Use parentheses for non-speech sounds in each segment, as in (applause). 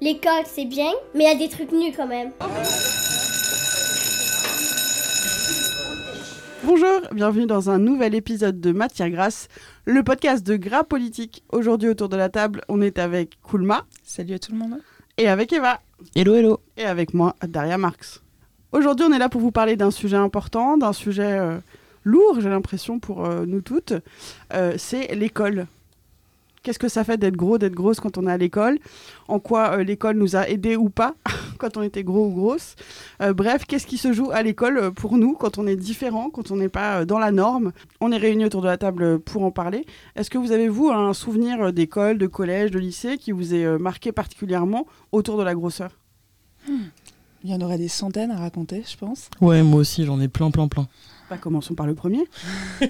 L'école, c'est bien, mais il y a des trucs nus quand même. Bonjour, bienvenue dans un nouvel épisode de Matière Grasse, le podcast de Gras Politique. Aujourd'hui, autour de la table, on est avec Koulma. Salut à tout le monde. Et avec Eva. Hello, hello. Et avec moi, Daria Marx. Aujourd'hui, on est là pour vous parler d'un sujet important, d'un sujet euh, lourd, j'ai l'impression, pour euh, nous toutes. Euh, c'est l'école. Qu'est-ce que ça fait d'être gros, d'être grosse quand on est à l'école En quoi l'école nous a aidés ou pas (laughs) quand on était gros ou grosse Bref, qu'est-ce qui se joue à l'école pour nous quand on est différent, quand on n'est pas dans la norme? On est réunis autour de la table pour en parler. Est-ce que vous avez, vous, un souvenir d'école, de collège, de lycée qui vous est marqué particulièrement autour de la grosseur? Hmm. Il y en aurait des centaines à raconter, je pense. Ouais, moi aussi, j'en ai plein, plein, plein. Bah, commençons par le premier. (laughs)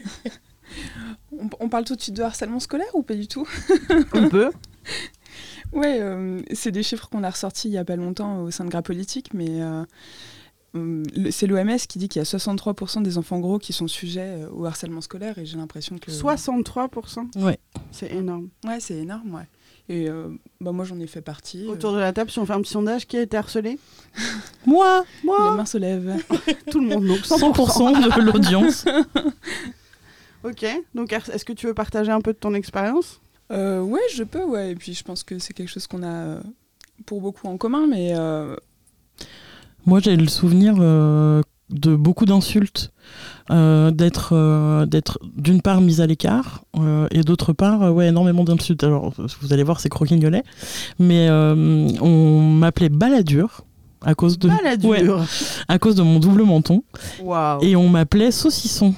on, parle tout de suite de harcèlement scolaire ou pas du tout? On peut. (laughs) Ouais, euh, c'est des chiffres qu'on a ressortis il y a pas longtemps au sein de Gras Politique, mais euh, euh, c'est l'OMS qui dit qu'il y a 63% des enfants gros qui sont sujets au harcèlement scolaire et j'ai l'impression que... 63% Ouais. C'est énorme. Ouais, c'est énorme, ouais. Et euh, bah moi, j'en ai fait partie. Euh. Autour de la table, si on fait un petit sondage, qui a été harcelé? Moi Moi La main se lève. (laughs) Tout le monde, donc 100%, de l'audience. (laughs) ok, donc est-ce que tu veux partager un peu de ton expérience? Euh, Ouais, je peux, ouais. Et puis je pense que c'est quelque chose qu'on a euh, pour beaucoup en commun, mais... Moi, j'ai le souvenir de beaucoup d'insultes, euh, d'être euh, d'être d'une part mise à l'écart euh, et d'autre part ouais énormément d'insultes. Alors vous allez voir c'est croquignolet, mais on m'appelait baladure à cause de à cause de mon double menton et on m'appelait saucisson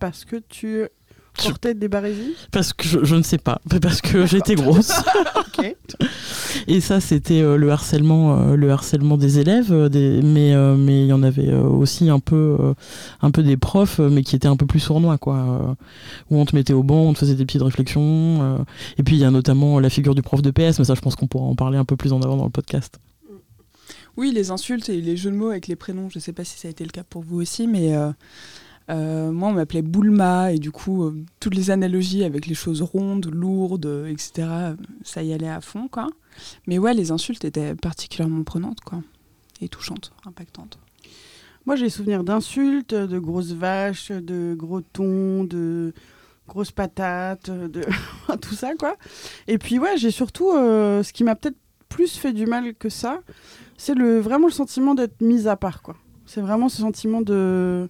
parce que tu Porter des barésies Parce que je, ne sais pas, parce que j'étais grosse. (laughs) Et ça, c'était euh, le harcèlement, euh, le harcèlement des élèves, euh, des, mais mais il y en avait aussi un peu, un peu des profs, mais qui étaient un peu plus sournois, quoi. où on te mettait au banc, on te faisait des petites réflexions. et puis il y a notamment la figure du prof de PS, mais ça, je pense qu'on pourra en parler un peu plus en avant dans le podcast. Oui, les insultes et les jeux de mots avec les prénoms. Je ne sais pas si ça a été le cas pour vous aussi, mais euh, moi, on m'appelait Boulma, et du coup, euh, toutes les analogies avec les choses rondes, lourdes, etc., ça y allait à fond, quoi. Mais ouais, les insultes étaient particulièrement prenantes, quoi, et touchantes, impactantes. Moi, j'ai souvenir d'insultes, de grosses vaches, de gros tons, de grosses patates, de (laughs) tout ça, quoi. Et puis, ouais, j'ai surtout, euh, ce qui m'a peut-être plus fait du mal que ça, c'est le, vraiment le sentiment d'être mise à part, quoi. C'est vraiment ce sentiment de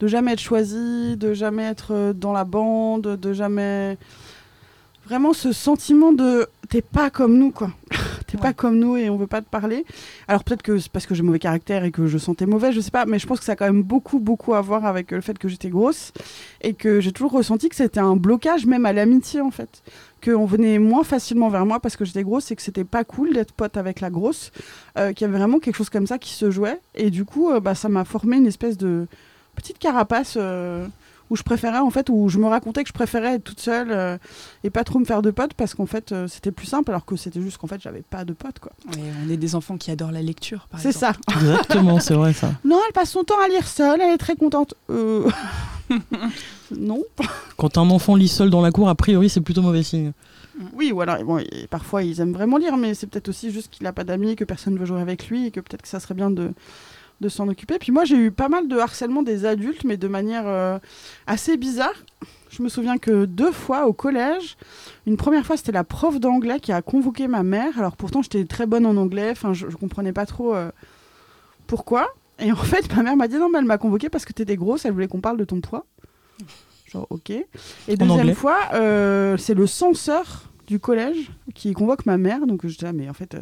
de jamais être choisi, de jamais être euh, dans la bande, de jamais vraiment ce sentiment de t'es pas comme nous quoi. (laughs) t'es pas comme nous et on veut pas te parler. Alors peut-être que c'est parce que j'ai mauvais caractère et que je sentais mauvais, je sais pas, mais je pense que ça a quand même beaucoup beaucoup à voir avec le fait que j'étais grosse et que j'ai toujours ressenti que c'était un blocage même à l'amitié en fait. Qu'on venait moins facilement vers moi parce que j'étais grosse et que c'était pas cool d'être pote avec la grosse, euh, qu'il y avait vraiment quelque chose comme ça qui se jouait et du coup euh, bah, ça m'a formé une espèce de petite carapace euh, où je préférais en fait où je me racontais que je préférais être toute seule euh, et pas trop me faire de potes parce qu'en fait euh, c'était plus simple alors que c'était juste qu'en fait j'avais pas de potes quoi. on est des enfants qui adorent la lecture C'est ça. Exactement, c'est vrai ça. Non, elle passe son temps à lire seule, elle est très contente. (laughs) non. Quand un enfant lit seul dans la cour, a priori c'est plutôt mauvais signe. Oui, ou alors bon, parfois ils aiment vraiment lire, mais c'est peut-être aussi juste qu'il n'a pas d'amis, que personne ne veut jouer avec lui, et que peut-être que ça serait bien de, de s'en occuper. Puis moi, j'ai eu pas mal de harcèlement des adultes, mais de manière euh, assez bizarre. Je me souviens que deux fois au collège, une première fois, c'était la prof d'anglais qui a convoqué ma mère. Alors pourtant, j'étais très bonne en anglais, enfin, je, je comprenais pas trop euh, pourquoi. Et en fait, ma mère m'a dit non, mais elle m'a convoqué parce que t'étais grosse, elle voulait qu'on parle de ton poids. Genre, ok. Et deuxième fois, euh, c'est le censeur du collège qui convoque ma mère. Donc je dis, ah, mais en fait,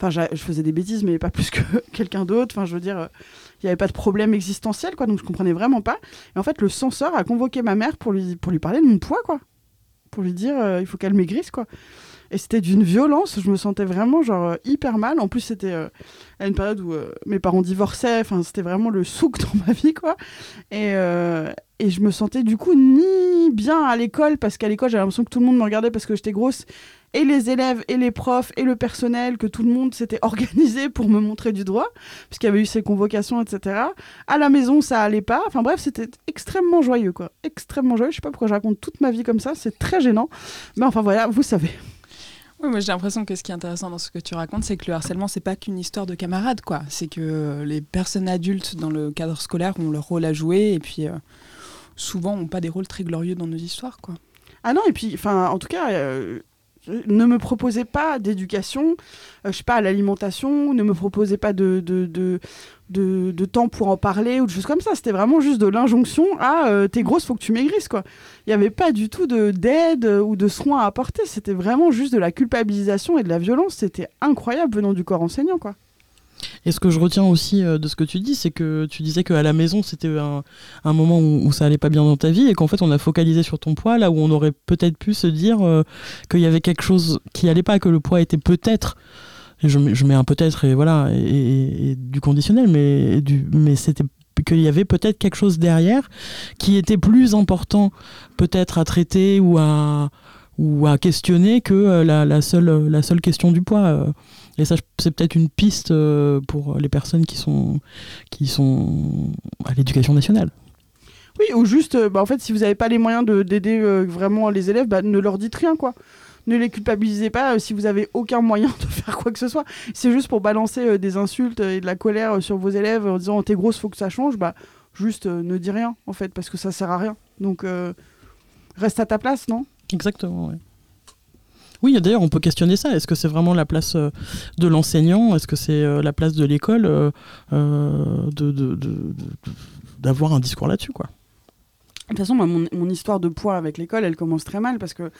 Enfin, je faisais des bêtises, mais pas (laughs) plus que quelqu'un d'autre. Enfin, je veux dire, il n'y avait pas de problème existentiel, quoi. Donc, je comprenais vraiment pas. Et en fait, le censeur a convoqué ma mère pour lui, pour lui parler de mon poids, quoi. Pour lui dire, euh, il faut qu'elle maigrisse, quoi. Et c'était d'une violence, je me sentais vraiment genre euh, hyper mal. En plus, c'était euh, à une période où mes parents divorçaient, enfin, c'était vraiment le souk (laughs) dans ma vie, quoi. Et, et je me sentais du coup ni bien à l'école, parce qu'à l'école, j'avais l'impression que tout le monde me regardait parce que j'étais grosse, et les élèves et les profs et le personnel, que tout le monde s'était (laughs) organisé pour me montrer du droit, puisqu'il y avait eu ces convocations, etc. À la maison, ça allait pas. Enfin bref, c'était extrêmement joyeux, quoi. Extrêmement joyeux. Je sais pas pourquoi je raconte toute ma vie comme ça, c'est très gênant. Mais enfin voilà, vous savez. Oui, moi j'ai l'impression que ce qui est intéressant dans ce que tu racontes, c'est que le harcèlement, c'est pas qu'une histoire de camarades, quoi. C'est que les personnes adultes dans le cadre scolaire ont leur rôle à jouer et puis euh, souvent ont pas des rôles très glorieux dans nos histoires, quoi. Ah non, et puis, enfin, en tout cas, euh, ne me proposez pas d'éducation, euh, je sais pas, à l'alimentation, ne me proposez pas de, de, de, temps pour en parler ou de choses comme ça. C'était vraiment juste de l'injonction à euh, t'es grosse, faut que tu maigrisses, quoi. Il n'y avait pas du tout de d'aide ou de soins à apporter. C'était vraiment juste de la culpabilisation et de la violence. C'était incroyable venant du corps enseignant, quoi. Et ce que je retiens aussi euh, de ce que tu dis, c'est que tu disais qu'à la maison, c'était un, moment où, ça allait pas bien dans ta vie et qu'en fait, on a focalisé sur ton poids, là où on aurait peut-être pu se dire euh, qu'il y avait quelque chose qui allait pas, que le poids était peut-être. Je, mets- un peut-être et voilà, et, du conditionnel, mais, c'était qu'il y avait peut-être quelque chose derrière qui était plus important peut-être à traiter ou à, questionner que euh, la seule question du poids. Et ça, c'est peut-être une piste euh, pour les personnes qui sont, qui sont à l'éducation nationale. Oui, ou juste, euh, bah, en fait, si vous n'avez pas les moyens de- d'aider euh, vraiment les élèves, bah, ne leur dites rien, quoi. Ne les culpabilisez pas euh, si vous avez aucun moyen (laughs) de faire quoi que ce soit. C'est juste pour balancer euh, des insultes et de la colère sur vos élèves en disant t'es grosse, faut que ça change. Bah, juste ne dis rien, en fait, parce que ça sert à rien. Donc, reste à ta place, non? Exactement, ouais. Oui, d'ailleurs, on peut questionner ça. Est-ce que c'est vraiment la place euh, de l'enseignant? Est-ce que c'est euh, la place de l'école euh, de, d'avoir un discours là-dessus, quoi? De toute façon, mon histoire de poids avec l'école, elle commence très mal parce que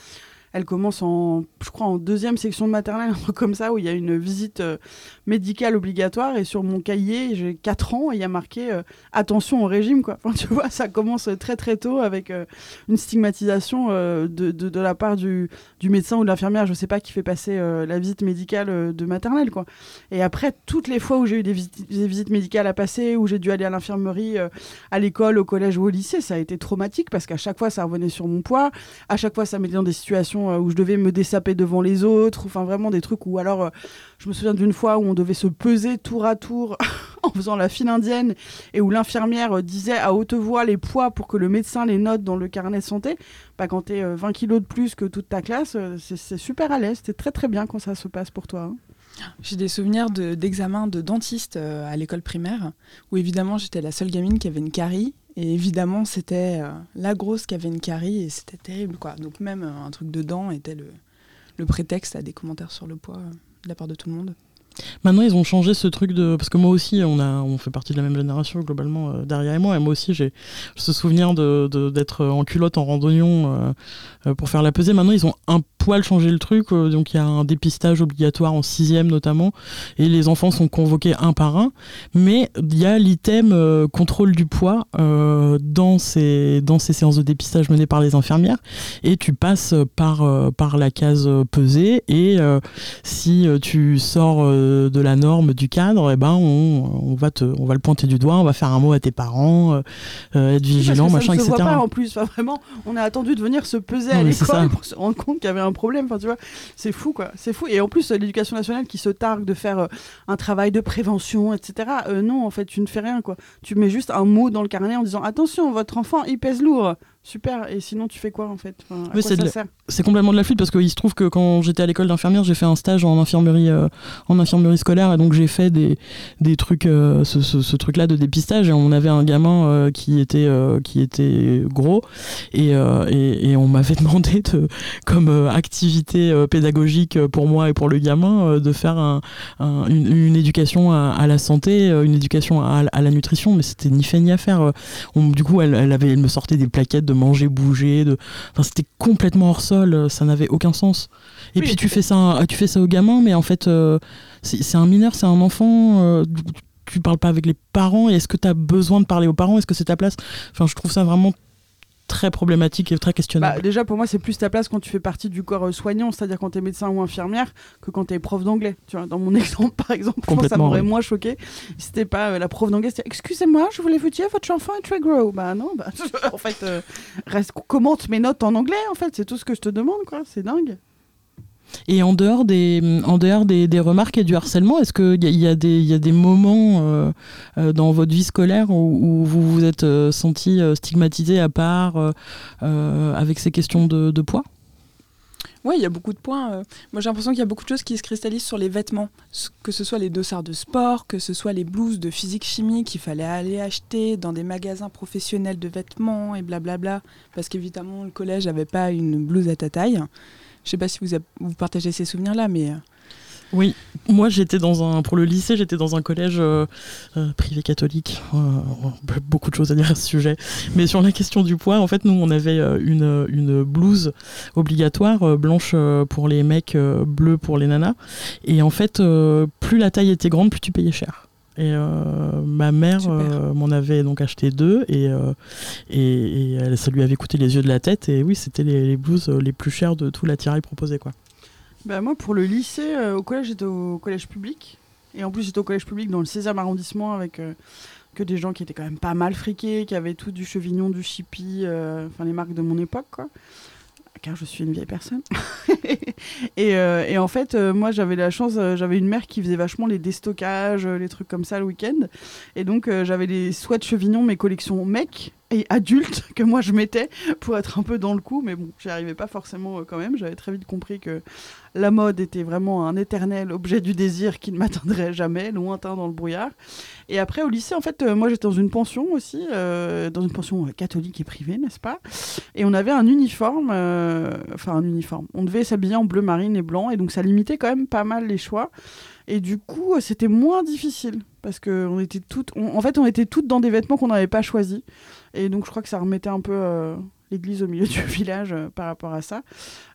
elle commence en, je crois, en deuxième section de maternelle, (laughs) un truc comme ça, où il y a une visite euh, médicale obligatoire. Et sur mon cahier, j'ai 4 ans et il y a marqué euh, attention au régime. Quoi. (laughs) Tu vois, ça commence très très tôt avec euh, une stigmatisation de, de, la part du, du médecin ou de l'infirmière, je sais pas, qui fait passer la visite médicale de maternelle. Quoi. Et après, toutes les fois où j'ai eu des, visites- des visites médicales à passer, où j'ai dû aller à l'infirmerie, à l'école, au collège ou au lycée, ça a été traumatique parce qu'à chaque fois, ça revenait sur mon poids. À chaque fois, ça mettait dans des situations euh, où je devais me dessaper devant les autres. Enfin, vraiment des trucs où alors, euh, je me souviens d'une fois où on devait se peser tour à tour (laughs) en faisant la file indienne et où l'infirmière euh, disait à haute voix les poids pour que le médecin les note dans le carnet de santé. Bah, quand tu es 20 kilos de plus que toute ta classe, c'est super à l'aise. C'est très très bien quand ça se passe pour toi. hein. J'ai des souvenirs de- d'examens de, dentiste euh, à l'école primaire, où évidemment j'étais la seule gamine qui avait une carie, et évidemment c'était euh, la grosse qui avait une carie, et c'était terrible quoi. Donc même euh, un truc de dents était le, prétexte à des commentaires sur le poids euh, de la part de tout le monde. Maintenant, ils ont changé ce truc de. Parce que moi aussi, on, a, on fait partie de la même génération, globalement, euh, derrière et moi. Et moi aussi, j'ai ce souvenir de- de- d'être en culotte en randonnion euh, euh, pour faire la pesée. Maintenant, ils ont un poil changé le truc. euh, donc, il y a un dépistage obligatoire en sixième, notamment. Et les enfants sont convoqués un par un. Mais il y a l'item contrôle du poids dans, ces, dans ces séances de dépistage menées par les infirmières. Et tu passes par, par la case pesée. Et si tu sors de la norme du cadre, eh ben on, on va te, on va le pointer du doigt, on va faire un mot à tes parents, euh, euh, être vigilant, machin, ça ne se etc. voit pas en plus. Enfin, vraiment, on a attendu de venir se peser à Non, l'école pour se rendre compte qu'il y avait un problème. Enfin, tu vois, c'est fou, quoi. C'est fou. Et en plus, l'éducation nationale qui se targue de faire euh, un travail de prévention, etc. euh, non, en fait, tu ne fais rien, quoi. Tu mets juste un mot dans le carnet en disant attention, votre enfant, il pèse lourd. Super. Et sinon, tu fais quoi, en fait? Enfin, à Oui, quoi c'est de ça sert? C'est complètement de la flûte parce qu'il se trouve que quand j'étais à l'école d'infirmière, j'ai fait un stage en infirmerie, euh, en infirmerie scolaire et donc j'ai fait des, des trucs, euh, ce, ce- truc-là de dépistage et on avait un gamin euh, qui était qui était gros et, et, on m'avait (laughs) demandé de, comme activité pédagogique pour moi et pour le gamin de faire un, un- une, éducation à, la santé, une éducation à, à la nutrition, mais c'était ni fait ni à faire. Du coup, elle, elle avait, elle me sortait des plaquettes de manger, bouger, de Enfin, c'était complètement hors sol, euh, ça n'avait aucun sens. Et Oui. puis tu fais ça, tu fais ça au gamin, mais en fait, euh, c'est un mineur, c'est un enfant. euh, tu parles pas avec les parents. Est-ce que tu as besoin de parler aux parents? Est-ce que c'est ta place? Enfin, je trouve ça vraiment très problématique et très Bah, questionnable. déjà, pour moi, c'est plus ta place quand tu fais partie du corps euh, soignant, c'est-à-dire quand tu es médecin ou infirmière, que quand tu es prof d'anglais. Tu vois, dans mon (laughs) exemple, par exemple, je pense que ça m'aurait oui. moins choqué si c'était pas euh, la prof d'anglais. c'était Excusez-moi, je voulais vous dire, votre enfant est très gros. Bah non, bah, (laughs) en fait, euh, reste, commente mes notes en anglais, en fait, c'est tout ce que je te demande, quoi. C'est dingue. Et en dehors des, en dehors des, des remarques et du harcèlement, est-ce qu'il y, y, a des- y a des moments euh, euh, dans votre vie scolaire où, vous vous êtes euh, senti stigmatisé à part avec ces questions de, de poids? Oui, il y a beaucoup de points. Moi, j'ai l'impression qu'il y a beaucoup de choses qui se cristallisent sur les vêtements. Que ce soit les dossards de sport, que ce soit les blouses de physique-chimie qu'il fallait aller acheter dans des magasins professionnels de vêtements et blablabla. Parce qu'évidemment, le collège n'avait pas une blouse à ta taille. Je sais pas si vous, partagez ces souvenirs-là, mais... euh, Oui, moi j'étais dans un pour le lycée, j'étais dans un collège euh, euh, privé catholique. Beaucoup de choses à dire à ce sujet, mais sur la question du poids, en fait, nous on avait une une blouse obligatoire blanche pour les mecs, bleue pour les nanas, et en fait, plus la taille était grande, plus tu payais cher. Et euh, ma mère euh, m'en avait donc acheté deux et, euh, et, et elle- ça lui avait coûté les yeux de la tête. Et oui, c'était les, les blouses les plus chères de tout l'attirail proposé. Quoi. Bah, moi, pour le lycée, au collège, j'étais au collège public. Et en plus, j'étais au collège public dans le 16e arrondissement avec que des gens qui étaient quand même pas mal friqués, qui avaient tout du chevignon, du chippy, enfin les marques de mon époque, quoi. Car je suis une vieille personne. (laughs) et, euh, et en fait, euh, moi, j'avais la chance, euh, j'avais une mère qui faisait vachement les déstockages, les trucs comme ça le week-end. Et donc, j'avais des sweats chevignons, mes collections mecs et adultes (laughs) que moi je mettais pour être un peu dans le coup. Mais bon, j'y arrivais pas forcément euh, quand même. J'avais très vite compris que la mode était vraiment un éternel objet du désir qui ne m'atteindrait jamais, lointain dans le brouillard. Et après, au lycée, en fait, euh, moi j'étais dans une pension aussi, euh, dans une pension catholique et privée, n'est-ce pas? Et on avait un uniforme, enfin un uniforme. On devait s'habiller en bleu marine et blanc, et donc ça limitait quand même pas mal les choix. Et du coup, c'était moins difficile parce que on était toutes, en fait, on était toutes dans des vêtements qu'on n'avait pas choisis. Et donc, je crois que ça remettait un peu euh, l'église au milieu du (laughs) village euh, par rapport à ça.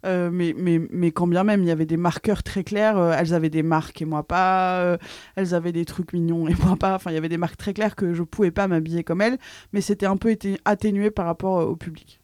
Euh, mais, mais, mais quand bien même, il y avait des marqueurs très clairs. elles avaient des marques et moi pas. elles avaient des trucs mignons et moi pas. Enfin, il y avait des marques très claires que je pouvais pas m'habiller comme elles. Mais c'était un peu atténué par rapport au public.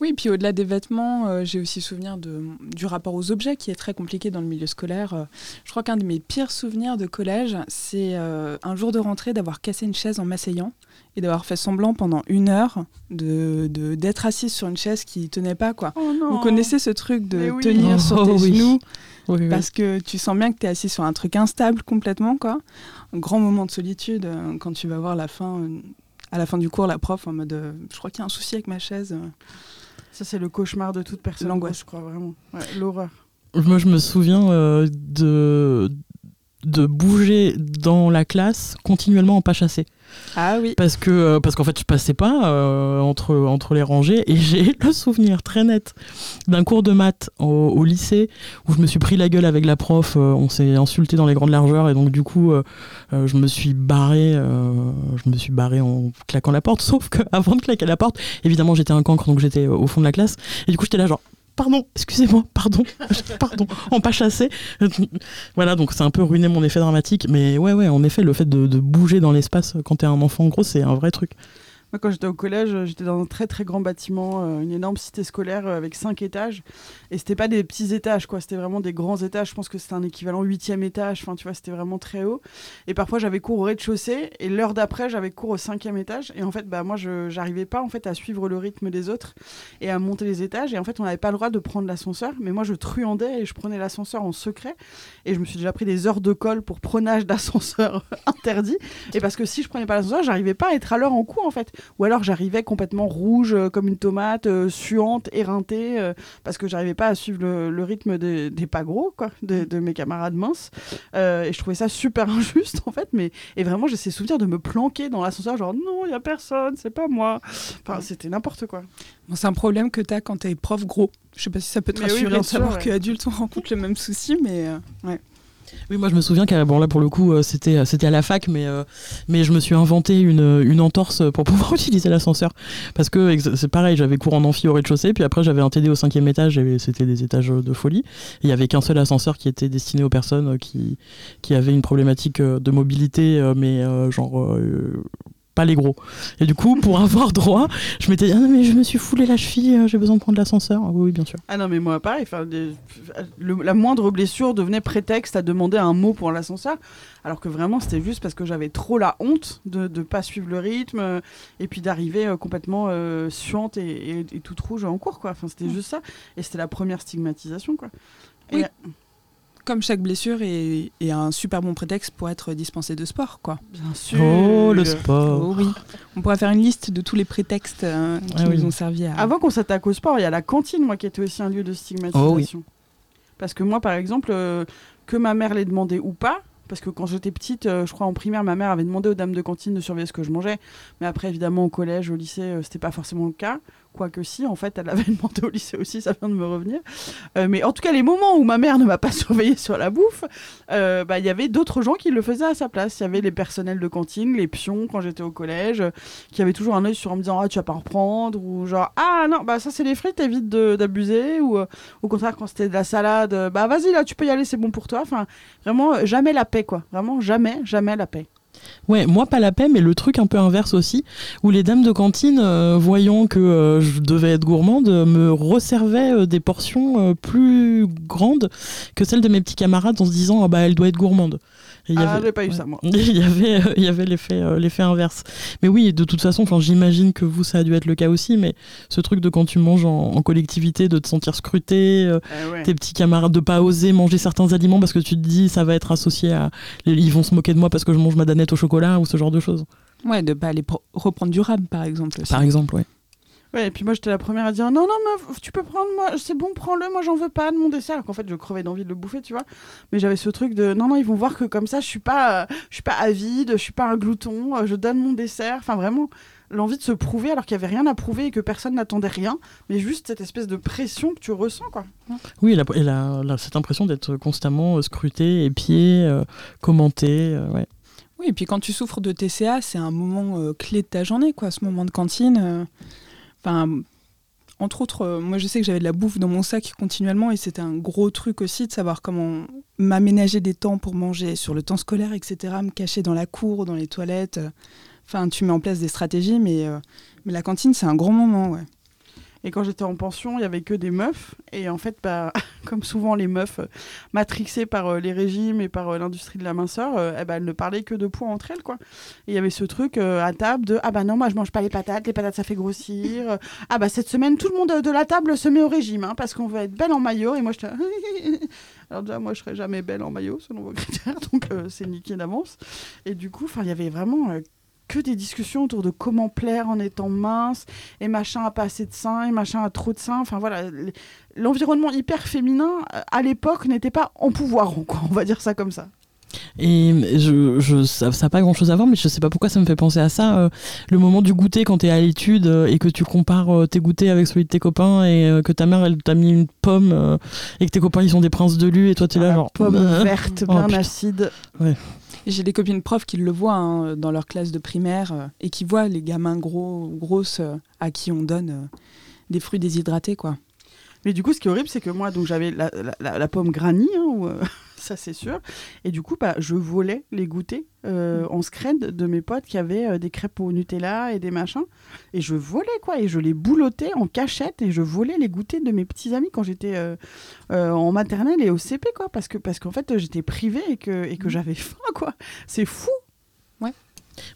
Oui, puis au-delà des vêtements, euh, j'ai aussi souvenir de, du rapport aux objets qui est très compliqué dans le milieu scolaire. Euh, je crois qu'un de mes pires souvenirs de collège, c'est euh, un jour de rentrée d'avoir cassé une chaise en m'asseyant et d'avoir fait semblant pendant une heure de d'être assise sur une chaise qui tenait pas. quoi. Oh non Vous connaissez ce truc de oui. tenir Oh, sur tes oui. genoux Oui, parce que tu sens bien que tu es assis sur un truc instable complètement. quoi. Un grand moment de solitude euh, quand tu vas voir la fin, euh, à la fin du cours la prof en mode euh, je crois qu'il y a un souci avec ma chaise. Ça, c'est le cauchemar de toute personne. L'angoisse. Je crois vraiment. Ouais, L'horreur. Moi, je me souviens euh, de, de bouger dans la classe continuellement en pas chassé. Ah. Parce que euh, parce qu'en fait, je passais pas euh, entre, entre les rangées et (laughs) j'ai le souvenir très net d'un cours de maths au, lycée où je me suis pris la gueule avec la prof. euh, on s'est insulté dans les grandes largeurs et donc du coup, je me suis barré. je me suis barré en claquant la porte. (laughs) Sauf que avant de claquer la porte, évidemment, j'étais un cancre donc j'étais au fond de la classe et du coup, j'étais là genre. Pardon, excusez-moi, pardon, (laughs) pardon, en pas chassé. voilà, donc c'est un peu ruiné mon effet dramatique. Mais ouais, ouais, en effet, le fait de, de bouger dans l'espace quand t'es un enfant, en gros, c'est un vrai truc. Moi, quand j'étais au collège, euh, j'étais dans un très très grand bâtiment, euh, une énorme cité scolaire euh, avec cinq étages. Et c'était pas des petits étages, quoi. C'était vraiment des grands étages. Je pense que c'était un équivalent huitième étage. Enfin, tu vois, c'était vraiment très haut. Et parfois, j'avais cours au rez-de-chaussée. Et l'heure d'après, j'avais cours au cinquième étage. Et en fait, bah, moi, je j'arrivais pas en fait à suivre le rythme des autres et à monter les étages. Et en fait, on n'avait pas le droit de prendre l'ascenseur. Mais moi, je truandais et je prenais l'ascenseur en secret. Et je me suis déjà pris des heures de colle pour prenage d'ascenseur (laughs) interdit. Et parce que si je prenais pas l'ascenseur, j'arrivais pas à être à l'heure en cours, en fait. Ou alors j'arrivais complètement rouge, euh, comme une tomate, euh, suante, éreintée, euh, parce que j'arrivais pas à suivre le, le rythme des, des pas gros, quoi, de, de mes camarades minces. Et je trouvais ça super (laughs) injuste, en fait. Mais, et vraiment, j'ai ces souvenirs de me planquer dans l'ascenseur, genre non, il y a personne, c'est pas moi. Enfin, c'était n'importe quoi. Bon, c'est un problème que tu as quand tu es prof gros. Je sais pas si ça peut te Mais oui, rassurer bien de savoir ouais. qu'adultes on rencontre le même souci, mais euh, ouais. Oui, moi je me souviens qu'à bon là pour le coup euh, c'était c'était à la fac, mais euh, mais je me suis inventé une, une entorse pour (laughs) pouvoir utiliser l'ascenseur parce que c'est pareil, j'avais cours en amphi au rez-de-chaussée, puis après j'avais un TD au cinquième étage, et c'était des étages de folie. Il y avait qu'un seul ascenseur qui était destiné aux personnes euh, qui qui avaient une problématique euh, de mobilité, euh, mais euh, genre euh, pas les gros. Et du coup, pour (laughs) avoir droit, je m'étais dit, ah non, mais je me suis foulé la cheville, euh, j'ai besoin de prendre l'ascenseur. Ah Oui, oui, bien sûr. Ah non, mais moi, pareil, enfin, des- le- la moindre blessure devenait prétexte à demander un mot pour l'ascenseur, alors que vraiment, c'était juste parce que j'avais trop la honte de ne pas suivre le rythme, euh, et puis d'arriver euh, complètement euh, suante et, et- et toute rouge en cours, quoi. Enfin, c'était juste ça. Et c'était la première stigmatisation, quoi. Et- Oui. Comme chaque blessure est, est un super bon prétexte pour être dispensé de sport, quoi. Bien sûr. Oh, le sport. Oh oui. On pourrait faire une liste de tous les prétextes euh, qui Ah oui. nous ont servi à. Avant qu'on s'attaque au sport, il y a la cantine, moi, qui était aussi un lieu de stigmatisation. Parce que moi, par exemple, euh, que ma mère l'ait demandé ou pas, parce que quand j'étais petite, euh, je crois en primaire, ma mère avait demandé aux dames de cantine de surveiller ce que je mangeais. Mais après, évidemment, au collège, au lycée, euh, c'était pas forcément le cas. Quoique si, en fait, elle l'avait demandé au lycée aussi, ça vient de me revenir. Euh, mais en tout cas, les moments où ma mère ne m'a pas (laughs) surveillé sur la bouffe, euh, bah, il y avait d'autres gens qui le faisaient à sa place. Il y avait les personnels de cantine, les pions quand j'étais au collège, euh, qui avaient toujours un œil sur en me disant ah tu vas pas en reprendre ou genre ah non bah ça c'est les frites évite d'abuser ou au contraire quand c'était de la salade bah vas-y là tu peux y aller c'est bon pour toi. Enfin vraiment jamais la paix quoi. Vraiment jamais jamais la paix. Ouais, moi pas la paix, mais le truc un peu inverse aussi, où les dames de cantine, euh, voyant que euh, je devais être gourmande, euh, me resservaient des portions plus grandes que celles de mes petits camarades en se disant ah bah elle doit être gourmande. Et il y Ah avait- j'ai pas eu ouais. ça moi. (laughs) Il y avait, euh, il y avait l'effet, euh, l'effet inverse. Mais oui, de toute façon, enfin, j'imagine que vous, ça a dû être le cas aussi, mais ce truc de quand tu manges en, en collectivité, de te sentir scruté, euh, Eh ouais. tes petits camarades, de pas oser manger certains aliments parce que tu te dis ça va être associé à. Ils vont se moquer de moi parce que je mange ma danette au chocolat ou ce genre de choses. Ouais, de pas aller reprendre du rab, par exemple. aussi. Par exemple, ouais. Ouais, et puis moi j'étais la première à dire non, non, meuf, tu peux prendre, moi, c'est bon, prends-le, moi j'en veux pas de mon dessert. Alors qu'en fait, je crevais d'envie de le bouffer, tu vois. Mais j'avais ce truc de non, non, ils vont voir que comme ça, je suis pas, euh, je suis pas avide, je suis pas un glouton, euh, je donne mon dessert. Enfin, vraiment, l'envie de se prouver alors qu'il y avait rien à prouver et que personne n'attendait rien, mais juste cette espèce de pression que tu ressens, quoi. Oui, elle a, elle a- elle a cette impression d'être constamment euh, scrutée, épiée, euh, commentée. euh, ouais. Oui, et puis quand tu souffres de TCA, c'est un moment euh, clé de ta journée, quoi, ce moment de cantine. euh. Enfin, entre autres, euh, moi je sais que j'avais de la bouffe dans mon sac continuellement et c'était un gros truc aussi de savoir comment m'aménager des temps pour manger sur le temps scolaire, etc., me cacher dans la cour, dans les toilettes. Enfin, tu mets en place des stratégies, mais, euh, mais la cantine, c'est un grand moment, ouais. Et quand j'étais en pension, il y avait que des meufs. Et en fait, bah, (laughs) comme souvent les meufs euh, matrixées par euh, les régimes et par euh, l'industrie de la minceur, eh ben, elles ne parlaient que de poids entre elles. Quoi. Et il y avait ce truc à table de Ah bah non, moi je mange pas les patates, les patates ça fait grossir. Ah bah cette semaine, tout le monde de la table se met au régime hein, parce qu'on veut être belle en maillot. Et moi je (laughs) Alors déjà, moi je serais jamais belle en maillot selon vos (laughs) critères, donc c'est niqué d'avance. Et du coup, il y avait vraiment. Que des discussions autour de comment plaire en étant mince et machin a pas assez de seins et machin a trop de seins. Enfin voilà, l'environnement hyper féminin euh, à l'époque n'était pas en pouvoir. On va dire ça comme ça. Et je, je, ça n'a pas grand chose à voir, mais je sais pas pourquoi ça me fait penser à ça. euh, le moment du goûter quand tu es à l'étude euh, et que tu compares euh, tes goûters avec celui de tes copains et euh, que ta mère elle t'a mis une pomme euh, et que tes copains ils sont des princes de lu et toi tu es là La genre. pomme euh, verte, oh, bien putain. acide. Et J'ai des copines profs qui le voient hein, dans leur classe de primaire euh, et qui voient les gamins gros, grosses euh, à qui on donne euh, des fruits déshydratés, quoi. Mais du coup, ce qui est horrible, c'est que moi, donc j'avais la, la- la- la pomme granny, hein, ou, euh, ça c'est sûr. Et du coup, bah, je volais les goûters euh, en scred de mes potes qui avaient euh, des crêpes au Nutella et des machins. Et je volais quoi, et je les boulottais en cachette et je volais les goûters de mes petits amis quand j'étais euh, en maternelle et au CP quoi, parce que parce qu'en fait j'étais privée et que et que j'avais (laughs) faim quoi. C'est fou.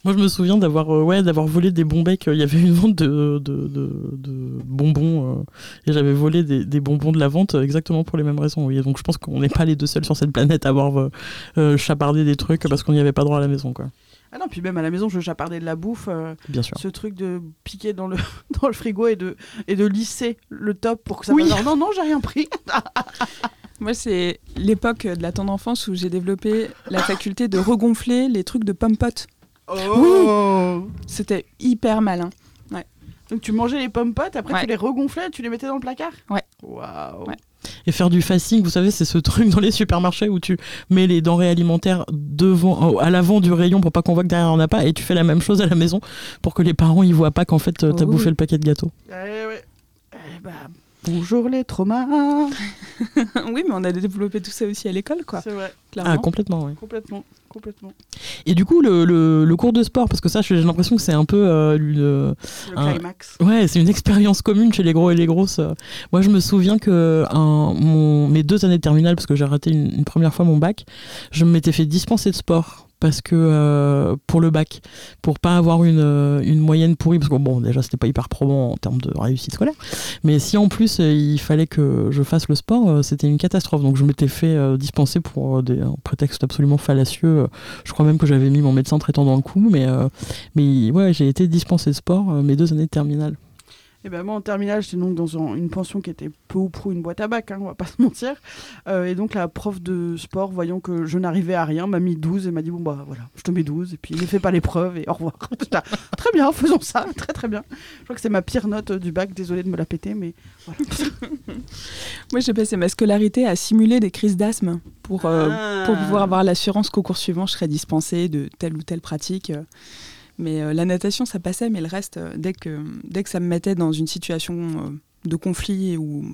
Moi, je me souviens d'avoir euh, ouais, d'avoir volé des bonbons. Il y avait une vente de, de, de- de bonbons euh, et j'avais volé des, des bonbons de la vente euh, exactement pour les mêmes raisons. oui. Donc, je pense qu'on n'est pas les deux seuls sur cette planète à avoir euh, chapardé des trucs parce qu'on n'y avait pas droit à la maison. Quoi. Ah non, puis même à la maison, je chapardais de la bouffe. euh, Bien sûr. ce truc de piquer dans le, (laughs) dans le frigo et de, et de lisser le top pour que ça Oui. non, non, j'ai rien pris. (laughs) Moi, c'est l'époque de la tendre enfance où j'ai développé la faculté de regonfler les trucs de pommes-potes. Oh C'était hyper malin. Donc tu mangeais les pommes potes, après Ouais. tu les regonflais, tu les mettais dans le placard Ouais. Waouh Ouais. Et faire du fasting, vous savez, c'est ce truc dans les supermarchés où tu mets les denrées alimentaires devant, à l'avant du rayon pour pas qu'on voit que derrière on n'a pas, et tu fais la même chose à la maison pour que les parents ils voient pas qu'en fait euh, t'as Oh bouffé le paquet de gâteaux. Eh ouais. Eh bah, bonjour les traumas (laughs) oui, mais on a développé tout ça aussi à l'école, quoi. C'est vrai, Clairement. Ah complètement, oui. complètement, complètement. Et du coup le, le, le cours de sport, parce que ça j'ai l'impression que c'est un peu euh, une, Le Ah. climax. Ouais, c'est une expérience commune chez les gros et les grosses. Moi, je me souviens que un, mon, mes deux années de terminale, parce que j'ai raté une, une première fois mon bac, je m'étais fait dispenser de sport parce que euh, pour le bac, pour pas avoir une, euh, une moyenne pourrie, parce que bon, déjà c'était pas hyper probant en termes de réussite scolaire, mais si en plus euh, il fallait que je fasse le sport, c'était une catastrophe. Donc je m'étais fait dispenser pour des un prétexte absolument fallacieux. Je crois même que j'avais mis mon médecin traitant dans le coup, mais, mais ouais, j'ai été dispensé de sport mes deux années de terminale. Et ben moi en terminale, j'étais donc dans un- une pension qui était peu ou prou une boîte à bac, hein, on va pas (laughs) se mentir. Euh, et donc la prof de sport, voyant que je n'arrivais à rien, m'a mis 12 et m'a dit bon bah voilà, je te mets 12 et puis ne fais pas l'épreuve et au revoir. (laughs) Très bien, faisons ça, (laughs) très très bien. Je crois que c'est ma pire note euh, du bac, désolé de me la péter, mais voilà. Moi, j'ai passé ma scolarité à simuler des crises d'asthme pour, euh, Ah. pour pouvoir avoir l'assurance qu'au cours suivant, je serais dispensée de telle ou telle pratique. euh. Mais euh, la natation, ça passait, mais le reste, euh, dès, que, dès que ça me mettait dans une situation euh, de conflit ou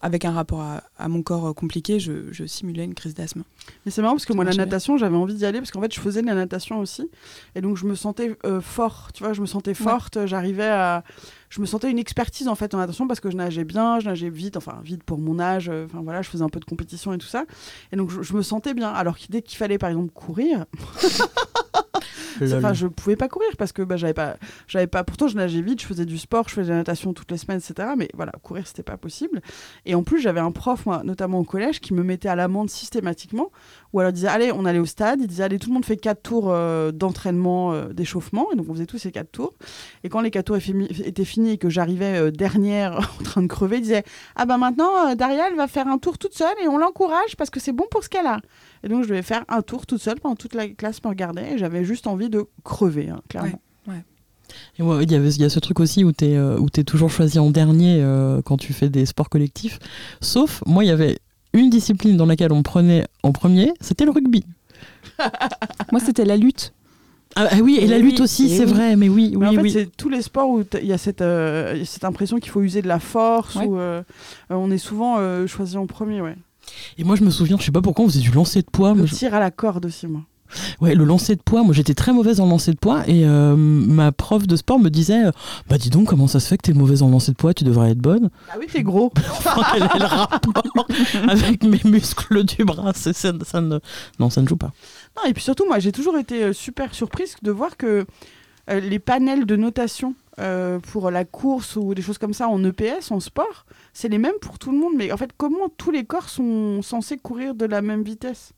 avec un rapport à, à mon corps compliqué, je, je simulais une crise d'asthme. Mais c'est marrant parce que moi, la natation, j'avais envie d'y aller parce qu'en fait, je faisais de la natation aussi. Et donc, je me sentais euh, fort, tu vois, je me sentais forte. J'arrivais à. Je me sentais une expertise en fait en natation parce que je nageais bien, je nageais vite, enfin vite pour mon âge. Enfin voilà, je faisais un peu de compétition et tout ça. Et donc, je, je me sentais bien. Alors que dès qu'il fallait par exemple courir. (laughs) Enfin, je pouvais pas courir parce que bah, j'avais pas, j'avais pas. Pourtant, je nageais vite, je faisais du sport, je faisais de la natation toutes les semaines, etc. Mais voilà, courir, c'était pas possible. Et en plus, j'avais un prof, moi, notamment au collège, qui me mettait à l'amende systématiquement. Ou alors, il disait, allez, on allait au stade. Il disait, allez, tout le monde fait quatre tours euh, d'entraînement, euh, d'échauffement. Et donc, on faisait tous ces quatre tours. Et quand les quatre tours étaient fini- étaient finis et que j'arrivais euh, dernière (laughs) en train de crever, il disait, ah ben maintenant, Daria, elle va faire un tour toute seule et on l'encourage parce que c'est bon pour ce qu'elle a. Et donc, je devais faire un tour toute seule pendant toute la classe me regardait et j'avais juste envie de crever, hein, clairement. Et ouais, il y a ce truc aussi où tu es, où t'es toujours choisi en dernier euh, quand tu fais des sports collectifs. Sauf, moi, il y avait une discipline dans laquelle on prenait en premier, c'était le rugby. (laughs) Moi, c'était la lutte. Ah, ah oui, et, Et la oui, lutte aussi, et c'est oui. vrai, mais oui, Mais en fait, oui. c'est tous les sports où il y a cette, euh, cette impression qu'il faut user de la force, Ouais. où euh, euh, on est souvent euh, choisi en premier. Ouais. Et moi, je me souviens, je sais pas pourquoi, on faisait du lancer de poids. Le Moi, je- tir à la corde aussi, moi. Ouais, le lancer de poids, moi j'étais très mauvaise en lancer de poids et euh, ma prof de sport me disait euh, Bah dis donc, comment ça se fait que t'es mauvaise en lancer de poids, tu devrais être bonne. Ah oui, t'es gros. Quel est le rapport avec mes muscles du bras ça, ça ne... Non, ça ne joue pas. Non, et puis surtout, moi, j'ai toujours été euh, super surprise de voir que euh, les panels de notation euh, pour la course ou des choses comme ça en EPS, en sport, c'est les mêmes pour tout le monde. Mais en fait, comment tous les corps sont censés courir de la même vitesse?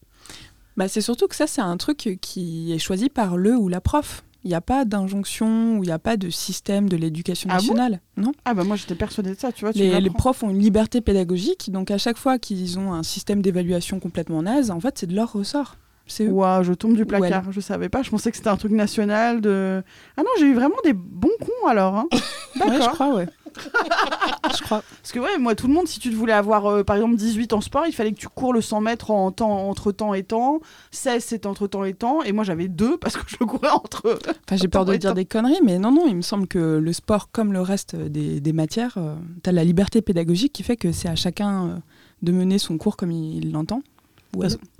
Bah, c'est surtout que ça, c'est un truc qui est choisi par le ou la prof. Il n'y a pas d'injonction ou il n'y a pas de système de l'éducation Ah bon? nationale. non? Ah bah moi, j'étais persuadée de ça, tu vois. Tu les, profs ont une liberté pédagogique, donc à chaque fois qu'ils ont un système d'évaluation complètement naze, en fait, c'est de leur ressort. C'est. Ouah, je tombe du placard, je savais pas, je pensais que c'était un truc national de... Ah non, j'ai eu vraiment des bons cons alors, hein. (laughs) Ouais, je D'accord. crois, ouais. (laughs) je crois. Parce que ouais, moi tout le monde, si tu voulais avoir euh, par exemple 18 en sport, il fallait que tu cours le 100 mètres en temps, entre temps et temps, 16 c'était entre temps et temps, et moi j'avais deux parce que je courais entre... Enfin, j'ai peur de dire des conneries, mais non, non, il me semble que le sport, comme le reste des, des matières, tu as la liberté pédagogique qui fait que c'est à chacun euh, de mener son cours comme il l'entend.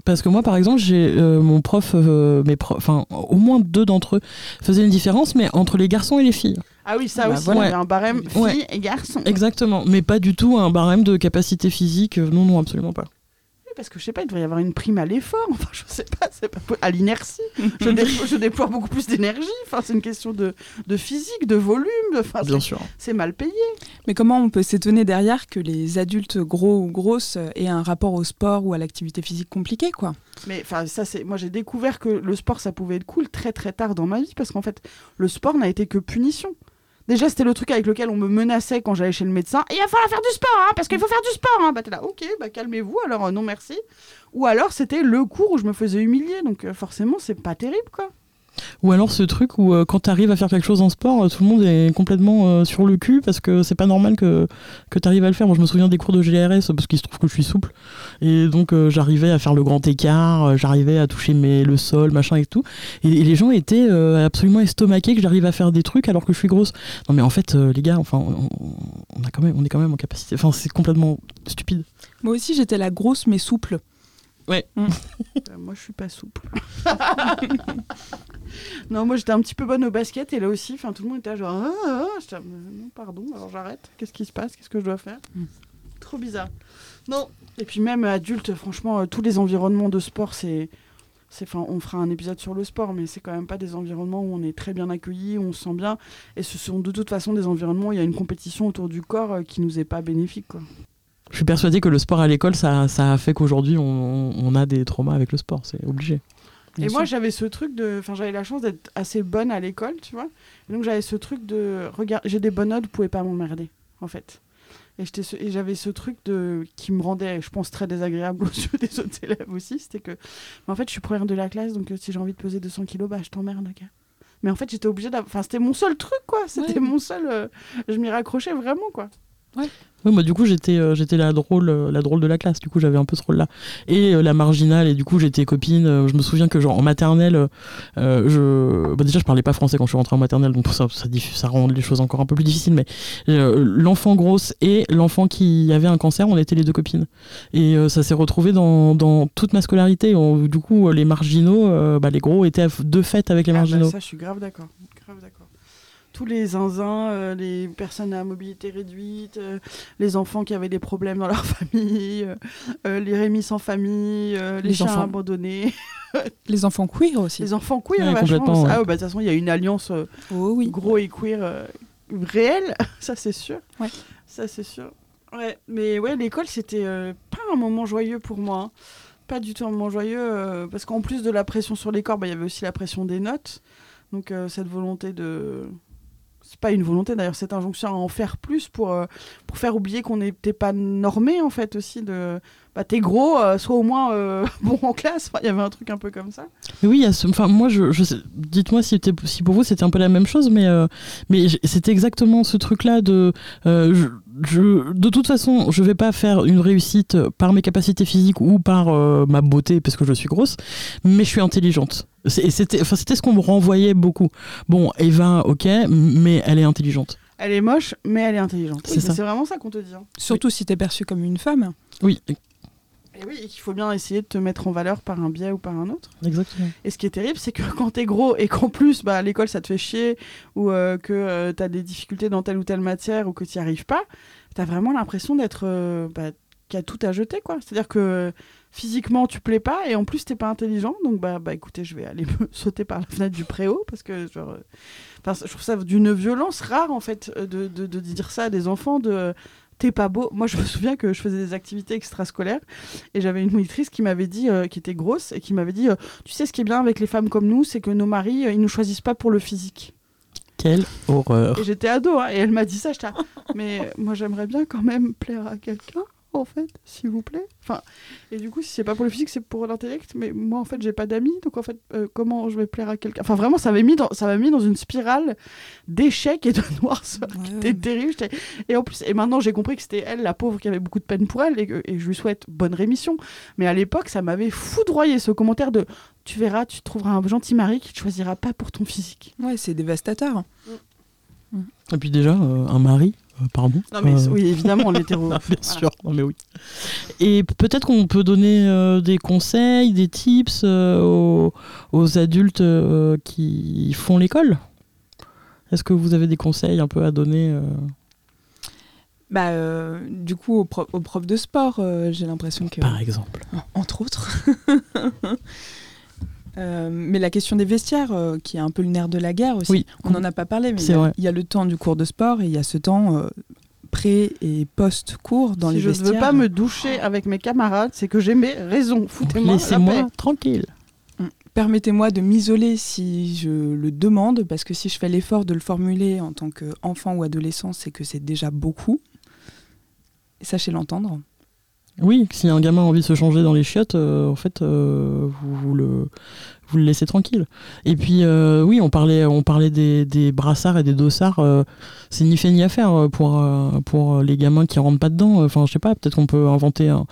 Parce- que moi, par exemple, j'ai euh, mon prof, euh, mes profs, enfin, au moins deux d'entre eux faisaient une différence, mais entre les garçons et les filles. Ah oui, ça Bah aussi, voilà. il y avait un barème filles Ouais. et garçons. Exactement, mais pas du tout un barème de capacité physique. euh, Non, non, absolument pas. Parce que je sais pas, il devrait y avoir une prime à l'effort, (laughs) enfin je sais pas, c'est pas à l'inertie. Je, (laughs) dé- je déploie beaucoup plus d'énergie, enfin c'est une question de, de physique, de volume, enfin, Bien c'est- sûr. c'est mal payé. Mais comment on peut s'étonner derrière que les adultes gros ou grosses aient un rapport au sport ou à l'activité physique compliqué, quoi? Mais enfin, ça, c'est. Moi, j'ai découvert que le sport, ça pouvait être cool très très tard dans ma vie, parce qu'en fait, le sport n'a été que punition. Déjà, c'était le truc avec lequel on me menaçait quand j'allais chez le médecin. Il va falloir faire du sport, hein, parce qu'il faut faire du sport. Hein. Bah, t'es là, ok, bah calmez-vous, alors euh, non merci. Ou alors, c'était le cours où je me faisais humilier, donc euh, forcément, c'est pas terrible, quoi. Ou alors ce truc où euh, quand tu arrives à faire quelque chose en sport, euh, tout le monde est complètement euh, sur le cul parce que c'est pas normal que, que tu arrives à le faire. Moi je me souviens des cours de GRS parce qu'il se trouve que je suis souple. Et donc euh, j'arrivais à faire le grand écart, j'arrivais à toucher mes, le sol, machin et tout. Et, et les gens étaient euh, absolument estomaqués que j'arrive à faire des trucs alors que je suis grosse. Non mais en fait euh, les gars, enfin on, on a quand même, on est quand même en capacité. Enfin c'est complètement stupide. Moi aussi, j'étais la grosse mais souple. Euh, moi, je suis pas souple. (laughs) non, moi, j'étais un petit peu bonne au basket, et là aussi, enfin, tout le monde était genre, ah, ah, Euh, non, pardon, alors j'arrête. Qu'est-ce qui se passe Qu'est-ce que je dois faire Mm. Trop bizarre. Non. Et puis même adulte, franchement, euh, tous les environnements de sport, c'est c'est, enfin, on fera un épisode sur le sport, mais c'est quand même pas des environnements où on est très bien accueilli, où on se sent bien. Et ce sont de toute façon des environnements où il y a une compétition autour du corps euh, qui nous est pas bénéfique. Quoi. Je suis persuadée que le sport à l'école, ça, ça a fait qu'aujourd'hui, on, on a des traumas avec le sport. C'est obligé. Et moi, j'avais ce truc de. Enfin, j'avais la chance d'être assez bonne à l'école, tu vois. Et donc, j'avais ce truc de. Regarde, j'ai des bonnes notes, vous pouvez pas m'emmerder, en fait. Et, ce- j'avais ce truc de qui me rendait, je pense, très désagréable (laughs) aux yeux des autres élèves aussi. C'était que. Mais en fait, je suis première de la classe, donc euh, si j'ai envie de peser 200 kilos, bah, je t'emmerde. Mais en fait, j'étais obligée d'avoir. Enfin, c'était mon seul truc, quoi. C'était Ouais. mon seul. euh, Je m'y raccrochais vraiment, quoi. Oui, moi, du coup, j'étais euh, j'étais la drôle euh, la drôle de la classe. Du coup, j'avais un peu ce rôle-là. Et euh, la marginale. Et du coup, j'étais copine. je me souviens que, genre, en maternelle, je... bah, déjà, je parlais pas français quand je suis rentrée en maternelle. Donc, ça, ça, rend les choses encore un peu plus difficiles. Mais l'enfant grosse et l'enfant qui avait un cancer, on était les deux copines. Et ça s'est retrouvé dans, dans toute ma scolarité. On- du coup, les marginaux, bah, les gros étaient de fait avec les Ah, bah, marginaux. ça, je suis grave d'accord. Grave d'accord. Tous les zinzins, euh, les personnes à mobilité réduite, euh, les enfants qui avaient des problèmes dans leur (laughs) famille, euh, les rémis sans famille, euh, les, Les chiens enfants. abandonnés, (laughs) Les enfants queer aussi. les enfants queer, Ouais, vachement. ouais. Ah, ouais, bah, de toute façon, il y a une alliance euh, Oh oui. gros et queer euh, réelle, (laughs) ça c'est sûr. Ouais. Ça c'est sûr. Ouais, mais ouais, l'école c'était euh, pas un moment joyeux pour moi. hein. Pas du tout un moment joyeux euh, parce qu'en plus de la pression sur les corps, bah, il y avait aussi la pression des notes. Donc euh, cette volonté de c'est pas une volonté d'ailleurs, cette injonction à en faire plus pour, euh, pour faire oublier qu'on n'était pas normé en fait aussi de bah t'es gros, euh, sois au moins euh, (laughs) bon en classe. Enfin, Il y avait un truc un peu comme ça. Oui, enfin, moi, je, dites-moi si, c'était- si pour vous c'était un peu la même chose, mais, euh, mais c'était exactement ce truc-là de. euh, je, je- de toute façon, je vais pas faire une réussite par mes capacités physiques ou par euh, ma beauté, parce que je suis grosse, mais je suis intelligente. C'était enfin, c'était ce qu'on me renvoyait beaucoup. Bon, Eva, ok, mais elle est intelligente. Elle est moche, mais elle est intelligente. C'est Oui, vraiment ça qu'on te dit. hein. Surtout si t'es perçue comme une femme. Oui, Et oui, et qu'il faut bien essayer de te mettre en valeur par un biais ou par un autre. exactement. Et ce qui est terrible, c'est que (laughs) quand t'es gros et qu'en plus, bah, à l'école, ça te fait chier, ou euh, que euh, t'as des difficultés dans telle ou telle matière, ou que t'y arrives pas, t'as vraiment l'impression d'être. euh, bah, qu'il y a tout à jeter, quoi. C'est-à-dire que physiquement, tu plais pas, et en plus, t'es pas intelligent, donc bah, bah écoutez, je vais aller (laughs) me sauter par la fenêtre du préau, parce que genre. euh, je trouve ça d'une violence rare, en fait, de, de, de dire ça à des enfants, de. T'es pas beau. Moi, je me souviens que je faisais des activités extrascolaires et j'avais une monitrice qui m'avait dit, euh, qui était grosse, et qui m'avait dit euh, Tu sais, ce qui est bien avec les femmes comme nous, c'est que nos maris, euh, ils nous choisissent pas pour le physique. Quelle horreur. Et j'étais ado, hein, et elle m'a dit ça. J'étais, mais moi, j'aimerais bien quand même plaire à quelqu'un, en fait, s'il vous plaît. Enfin, et du coup, si c'est pas pour le physique, c'est pour l'intellect. Mais moi, en fait, j'ai pas d'amis, donc en fait, euh, comment je vais plaire à quelqu'un? Enfin, vraiment, ça m'a mis dans, ça m'a mis dans une spirale d'échecs et de (laughs) noirceur. C'était terrible. j'étais- Et en plus, et maintenant j'ai compris que c'était elle, la pauvre, qui avait beaucoup de peine pour elle, et, que- et je lui souhaite bonne rémission. Mais à l'époque, ça m'avait foudroyé ce commentaire de Tu verras, tu trouveras un gentil mari qui te choisira pas pour ton physique. Ouais, c'est dévastateur. Et puis déjà, euh, un mari, pardon. Non, mais Euh, oui, évidemment, l'hétéro. (laughs) Bien sûr, non mais oui. Et peut-être qu'on peut donner euh, des conseils, des tips euh, aux, aux adultes euh, qui font l'école? Est-ce que vous avez des conseils un peu à donner euh? Bah, euh, du coup, au, pro- au prof de sport, euh, j'ai l'impression que. Par exemple. entre autres. (laughs) Euh, mais la question des vestiaires, euh, qui est un peu le nerf de la guerre aussi. Oui. On n'en a pas parlé, mais il y, a- y le temps du cours de sport et il y a ce temps euh, pré- et post-cours dans si les je ne vestiaires. veux pas me doucher avec mes camarades, c'est que j'ai mes raisons. Foutez-moi la Laissez-moi paix. tranquille. Permettez-moi de m'isoler si je le demande, parce que si je fais l'effort de le formuler en tant qu'enfant ou adolescent, c'est que c'est déjà beaucoup. Sachez l'entendre. Oui, si un gamin a envie de se changer dans les chiottes, euh, en fait, euh, vous, vous le, laissez tranquille. Et puis, euh, oui, on parlait, on parlait des, brassards et des dossards. c'est ni fait ni à faire pour, les gamins qui rentrent pas dedans. Enfin, je sais pas, peut-être qu'on peut inventer un,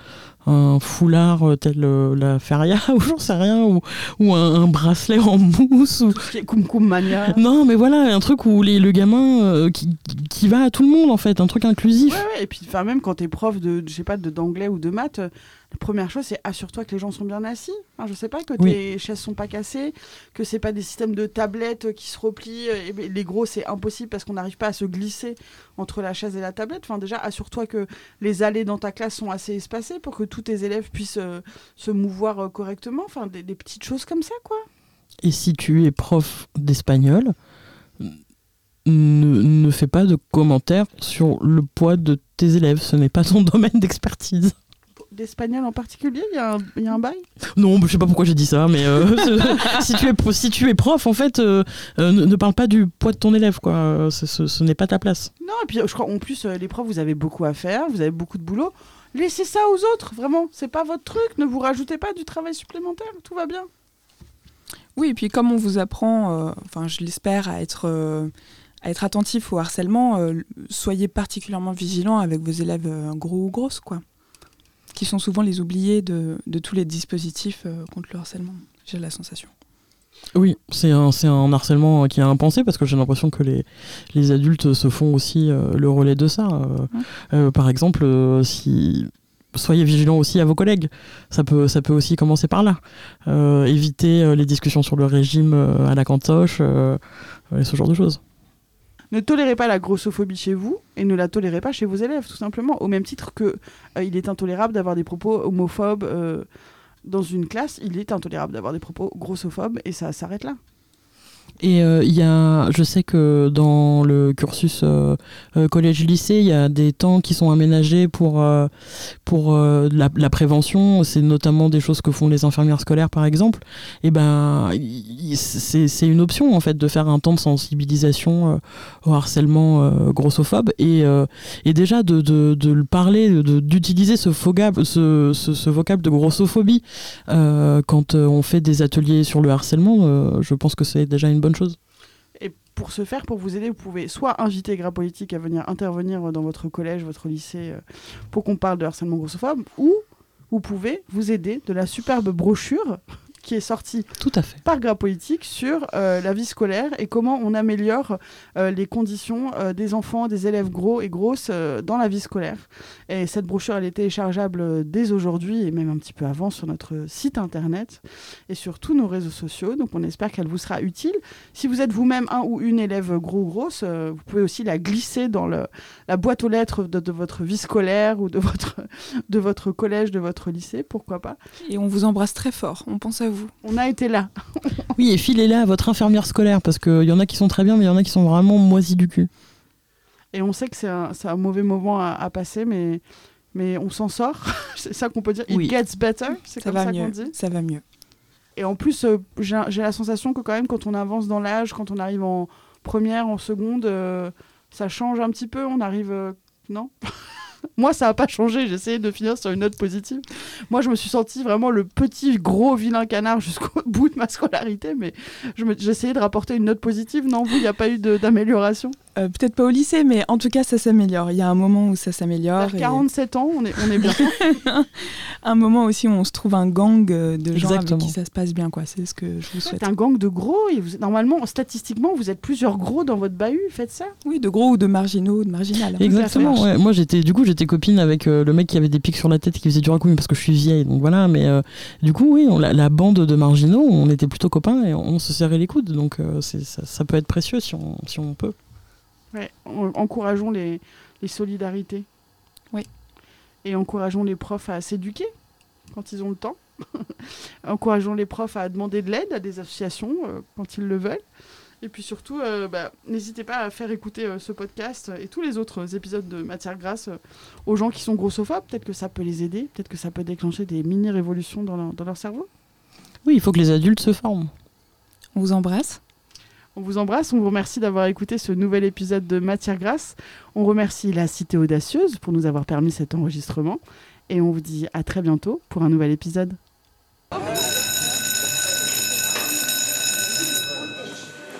un foulard euh, tel euh, la feria, (laughs) ou j'en sais rien, ou, ou un, un bracelet en mousse. Ou... Mania. Non, mais voilà, un truc où les, le gamin euh, qui, qui va à tout le monde, en fait, un truc inclusif. Ouais, ouais, et puis enfin, même quand t'es prof de, je sais pas, de d'anglais ou de maths, la première chose, c'est assure-toi que les gens sont bien assis. Enfin, je sais pas, que Oui. tes chaises sont pas cassées, que c'est pas des systèmes de tablettes qui se replient. Et ben, les gros, c'est impossible parce qu'on n'arrive pas à se glisser entre la chaise et la tablette. Enfin, déjà, assure-toi que les allées dans ta classe sont assez espacées pour que tous tes élèves puissent euh, se mouvoir euh, correctement. Enfin, des, des petites choses comme ça, quoi. Et si tu es prof d'espagnol, ne, ne fais pas de commentaires sur le poids de tes élèves. Ce n'est pas ton (laughs) domaine d'expertise. D'espagnol en particulier, il y, a un- il y a un bail? Non, je sais pas pourquoi j'ai dit ça, mais euh, (laughs) si, tu es, si tu es prof, en fait, euh, euh, ne, ne parle pas du poids de ton élève, quoi. Ce, ce- ce n'est pas ta place. Non, et puis je crois en plus, les profs, vous avez beaucoup à faire, vous avez beaucoup de boulot. Laissez ça aux autres, vraiment. C'est pas votre truc. Ne vous rajoutez pas du travail supplémentaire. Tout va bien. Oui, et puis comme on vous apprend, euh, enfin je l'espère, à être, euh, à être attentif au harcèlement, euh, soyez particulièrement vigilant avec vos élèves euh, gros ou grosses, quoi. Qui sont souvent les oubliés de, de tous les dispositifs euh, contre le harcèlement. J'ai la sensation. Oui, c'est un, harcèlement qui est impensé parce que j'ai l'impression que les, les adultes se font aussi euh, le relais de ça. Euh, euh, par exemple, si soyez vigilants aussi à vos collègues, ça peut, ça peut aussi commencer par là. Éviter euh, les discussions sur le régime à la cantoche, et ce genre de choses. Ne tolérez pas la grossophobie chez vous et ne la tolérez pas chez vos élèves, tout simplement. Au même titre que euh, il est intolérable d'avoir des propos homophobes euh, dans une classe, il est intolérable d'avoir des propos grossophobes et ça s'arrête là. Et euh, il y a, je sais que dans le cursus euh, euh, collège-lycée, il y a des temps qui sont aménagés pour, pour la, prévention. C'est notamment des choses que font les infirmières scolaires, par exemple. Et ben, c'est une option en fait de faire un temps de sensibilisation au harcèlement grossophobe et, et déjà de, de, de le parler, d'utiliser ce, ce, ce, ce vocable de grossophobie quand on fait des ateliers sur le harcèlement. je pense que c'est déjà une bonne chose. Et pour ce faire, pour vous aider, vous pouvez soit inviter Gras Politique à venir intervenir dans votre collège, votre lycée, euh, pour qu'on parle de harcèlement grossophobe, ou vous pouvez vous aider de la superbe brochure qui est sortie Tout à fait. par Gras Politique sur euh, la vie scolaire et comment on améliore euh, les conditions euh, des enfants, des élèves gros et grosses euh, dans la vie scolaire. Et cette brochure, elle est téléchargeable dès aujourd'hui et même un petit peu avant sur notre site internet et sur tous nos réseaux sociaux. Donc on espère qu'elle vous sera utile. Si vous êtes vous-même un ou une élève gros ou grosse, euh, vous pouvez aussi la glisser dans le, la boîte aux lettres de, de votre vie scolaire ou de votre, (laughs) de votre collège, de votre lycée, pourquoi pas. Et on vous embrasse très fort, on pense à vous. On a été là. (laughs) Oui, et filez-la à votre infirmière scolaire parce qu'il y en a qui sont très bien, mais il y en a qui sont vraiment moisis du cul. Et on sait que c'est un, mauvais moment à, à passer, mais, mais on s'en sort. (laughs) c'est ça qu'on peut dire. Oui. It gets better. C'est comme va ça qu'on mieux. dit. Ça va mieux. Et en plus, euh, j'ai j'ai la sensation que quand même, quand on avance dans l'âge, quand on arrive en première, en seconde, euh, ça change un petit peu. On arrive... euh, non? (laughs) (laughs) Moi, ça n'a pas changé. J'ai essayé de finir sur une note positive. Moi, je me suis senti vraiment le petit, gros, vilain canard jusqu'au (laughs) bout de ma scolarité. Mais je j'ai essayé de rapporter une note positive. Non, vous, il n'y a pas eu d'amélioration? Euh, Peut-être pas au lycée, mais en tout cas, ça s'améliore. Il y a un moment où ça s'améliore. Et 47 ans, on est, on est bien. (laughs) Un moment aussi où on se trouve un gang de gens avec qui ça se passe bien, quoi. C'est ce que je vous souhaite. Un gang de gros. Et vous, normalement, statistiquement, vous êtes plusieurs gros dans votre bahut. Faites ça? Oui, de gros ou de marginaux, de marginal. Exactement. ouais. Moi, j'étais, du coup, j'étais copine avec euh, le mec qui avait des pics sur la tête et qui faisait du raconte parce que je suis vieille. Donc voilà. Mais euh, du coup, oui, on, la, la bande de marginaux, on était plutôt copains et on, se serrait les coudes. Donc euh, ça, ça peut être précieux si on, si on peut. Ouais, en- encourageons les, les solidarités. Oui. Et encourageons les profs à s'éduquer quand ils ont le temps. (laughs) encourageons les profs à demander de l'aide à des associations euh, quand ils le veulent. Et puis surtout, euh, bah, n'hésitez pas à faire écouter euh, ce podcast et tous les autres épisodes de Matière Grasse euh, aux gens qui sont grossophobes. Peut-être que ça peut les aider, peut-être que ça peut déclencher des mini-révolutions dans leur, dans leur cerveau. Oui, il faut que les adultes se forment. On vous embrasse. On vous embrasse, on vous remercie d'avoir écouté ce nouvel épisode de Matière Grasse. On remercie la Cité Audacieuse pour nous avoir permis cet enregistrement. Et on vous dit à très bientôt pour un nouvel épisode. Thank